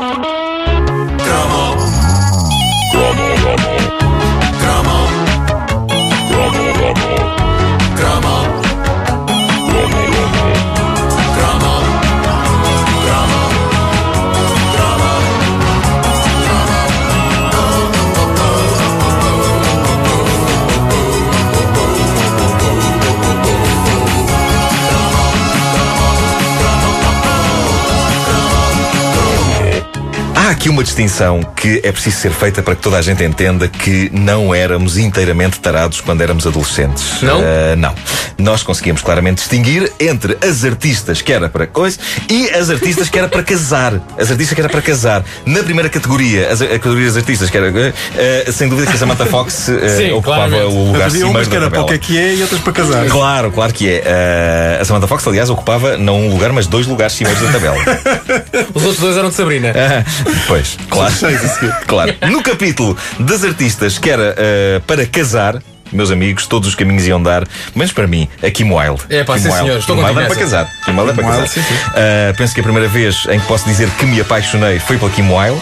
ஓடு aqui uma distinção que é preciso ser feita para que toda a gente entenda que não éramos inteiramente tarados quando éramos adolescentes. Não? Ah, não. Nós conseguimos claramente distinguir entre as artistas que era para coisa e as artistas que era para casar. As artistas que era para casar. Na primeira categoria, as, a categoria das artistas que era. ah, sem dúvida que a Samantha Fox ah, Sim, ocupava claramente. o lugar Havia umas que da era para o tabela. que é que é e outras para casar. Claro, claro que é. A Samantha Fox, aliás, ocupava não um lugar, mas dois lugares cimeiros da tabela. Os outros dois eram de Sabrina. Pois, claro. Claro. No capítulo das artistas que era ah, para casar, meus amigos, todos os caminhos iam dar, menos para mim, a Kim Wilde. É, pá, Kim sim, Wilde. senhor, estou Kim Wilde era para casar. Kim Wilde é para casar. Sim, sim. Ah, penso que a primeira vez em que posso dizer que me apaixonei foi pela Kim Wilde.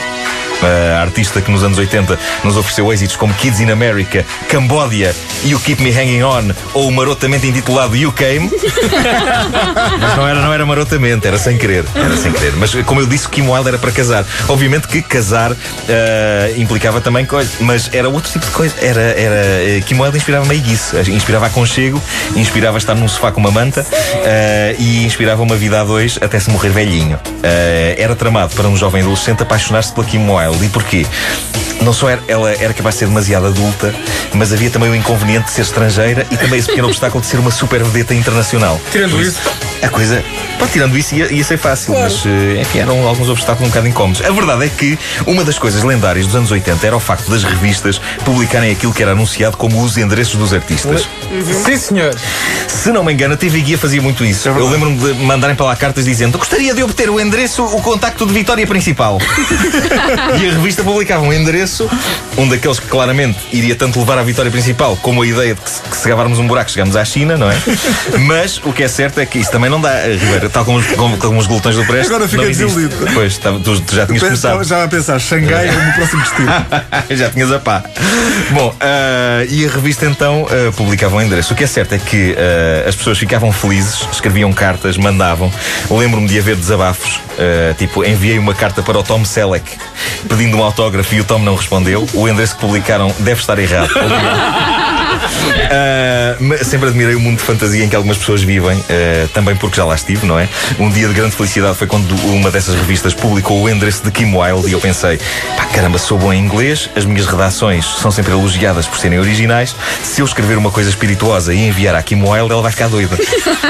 A artista que nos anos 80 nos ofereceu êxitos como Kids in America, Cambodia e o Keep Me Hanging On, ou o marotamente intitulado You Came. Mas não era, não era marotamente, era sem querer. Era sem querer. Mas como eu disse, Kim Wilde era para casar. Obviamente que casar ah, implicava também coisa, mas era outro tipo de coisa. Era, era, eh, Kim Wilde inspirava meiguice, inspirava aconchego, inspirava estar num sofá com uma manta ah, e inspirava uma vida a dois até se morrer velhinho. Ah, era tramado para um jovem adolescente apaixonar-se pela Kim Wilde. E porquê? Não só era, ela era capaz de ser demasiado adulta, mas havia também o inconveniente de ser estrangeira e também esse pequeno obstáculo de ser uma super vedeta internacional. Tirando isso. a coisa, pá, tirando isso, ia, ia ser fácil, mas eh, enfim, eram alguns obstáculos um bocado incómodos. A verdade é que uma das coisas lendárias dos anos 80 era o facto das revistas publicarem aquilo que era anunciado como os endereços dos artistas. Sim, senhor. Se não me engano, a TV Guia fazia muito isso. Eu lembro-me de mandarem para lá cartas dizendo: Gostaria de obter o endereço, o contacto de Vitória Principal. e a revista publicava um endereço, um daqueles que claramente iria tanto levar à Vitória Principal como a ideia de que se, que se gavarmos um buraco chegamos à China, não é? Mas o que é certo é que isso também não dá, Ribeiro, tal como os, como, como os glutões do Presto. Agora existe. desiludido. Pois, tá- tu, tu já tinhas Estava começado. já a pensar, Xangai é o meu próximo destino. Já tinhas a pá. Bom, ah, e a revista então ah, publicava um endereço. O que é certo é que ah, as pessoas ficavam felizes, escreviam cartas, mandavam. Lembro-me de haver desabafos, tipo, enviei uma carta para o Tom Selleck pedindo um autógrafo e o Tom não respondeu. O endereço que publicaram deve estar errado. Mas sempre admirei o mundo de fantasia em que algumas pessoas vivem, ah, também porque já lá estive, não é? Um dia de grande felicidade foi quando uma dessas revistas publicou o endereço de Kim Wilde e eu pensei, pá, caramba, sou bom em inglês, as minhas redações são sempre elogiadas por serem originais. Se eu escrever uma coisa espirituosa e enviar à Kim Wilde, ela vai ficar doida.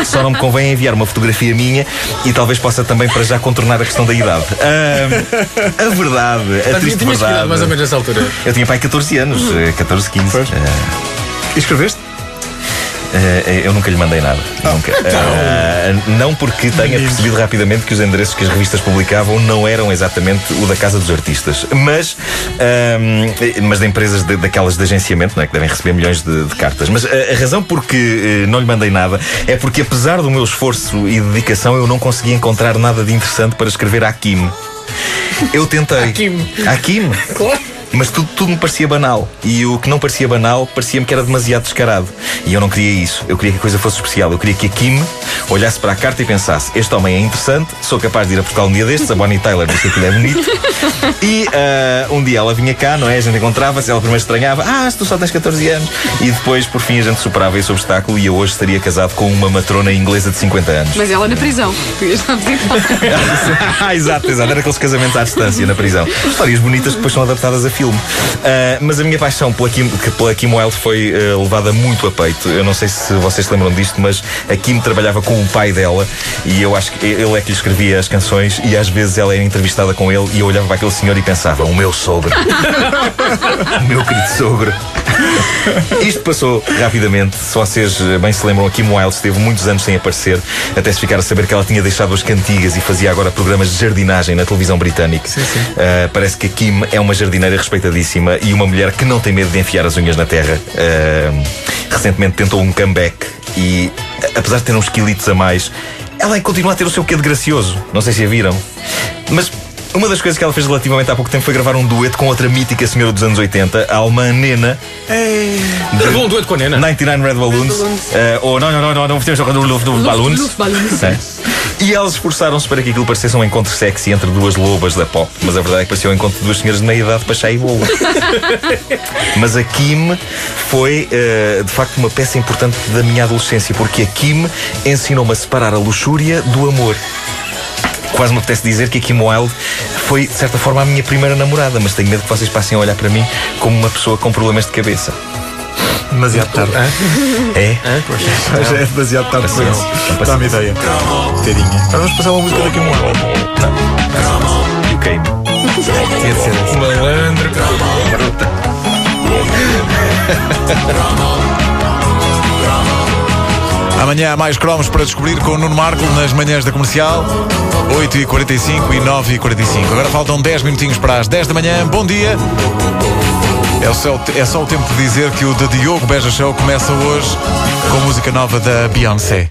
Só não me convém enviar uma fotografia minha e talvez possa também para já contornar a questão da idade. Ah, a verdade, a Mas triste verdade. mais ou menos nessa altura. Eu tinha pai 14 anos, eh, 14, 15. Pois. Ah, escreveste? eh, eu nunca lhe mandei nada. nunca. Ah, não porque tenha percebido rapidamente que os endereços que as revistas publicavam não eram exatamente o da Casa dos Artistas, mas, ahm, mas de empresas de- daquelas de agenciamento, não é? que devem receber milhões de, de cartas. Mas a, a razão por que eh, não lhe mandei nada é porque, apesar do meu esforço e dedicação, eu não consegui encontrar nada de interessante para escrever à Kim. Eu tentei. À Kim. À Kim? Claro. Mas tudo, tudo me parecia banal. E o que não parecia banal parecia-me que era demasiado descarado. E eu não queria isso. Eu queria que a coisa fosse especial. Eu queria que a Kim olhasse para a carta e pensasse: este homem é interessante, sou capaz de ir a Portugal um dia destes. A Bonnie Tyler disse que aquilo é bonito. E ah, um dia ela vinha cá, não é? A gente encontrava-se, ela primeiro estranhava: ah, se tu só tens 14 anos. E depois, por fim, a gente superava esse obstáculo e eu hoje estaria casado com uma matrona inglesa de 50 anos. Mas ela na prisão. Ah, exato, exato. Era aqueles casamentos à distância na prisão. Histórias bonitas que depois são adaptadas a filme. Ah, mas a minha paixão pela Kim, pela Kim Wilde foi ah, levada muito a peito. Eu não sei se vocês se lembram disto, mas a Kim trabalhava com o pai dela e eu acho que ele é que lhe escrevia as canções e às vezes ela era entrevistada com ele e eu olhava para aquele senhor e pensava: o meu sogro. o meu querido sogro. Isto passou rapidamente. Se vocês eh, bem se lembram, a Kim Wilde esteve muitos anos sem aparecer, até se ficar a saber que ela tinha deixado as cantigas e fazia agora programas de jardinagem na televisão britânica. Ah, parece que a Kim é uma jardineira respeitadíssima e uma mulher que não tem medo de enfiar as unhas na terra. Ah, recentemente tentou um comeback e, apesar de ter uns quilitos a mais, ela continua a ter o seu quê de gracioso. Não sei se a viram. Mas Uma das coisas que ela fez relativamente há pouco tempo foi gravar um dueto com outra mítica senhora dos anos 80, a alemã Nena, Gravou um dueto com a Nena. 99 Red Balloons. eh, ou não, não, não, não, não temos Balloons. É. E elas esforçaram-se para que aquilo parecesse um encontro sexy entre duas lobas da pop. Mas a verdade é que parecia um encontro de duas senhoras de meia idade para chá e bolo. Mas a Kim foi, eh, de facto, uma peça importante da minha adolescência, porque a Kim ensinou-me a separar a luxúria do amor. Quase me apetece dizer que a Kim Wilde foi, de certa forma, a minha primeira namorada, mas tenho medo que vocês passem a olhar para mim como uma pessoa com problemas de cabeça. Demasiado tarde. É? Já é demasiado tarde para isso. Dá-me ideia. Tadinha. Vamos passar uma música daqui a um ano. E o queime. Tinha de ser. Malandro. Amanhã há mais cromos para descobrir com o Nuno Marco nas manhãs da comercial, 8h45 e 9h45. Agora faltam 10 minutinhos para as 10 da manhã. Bom dia! É só, é só o tempo de dizer que o The Diogo Beja Show começa hoje com música nova da Beyoncé.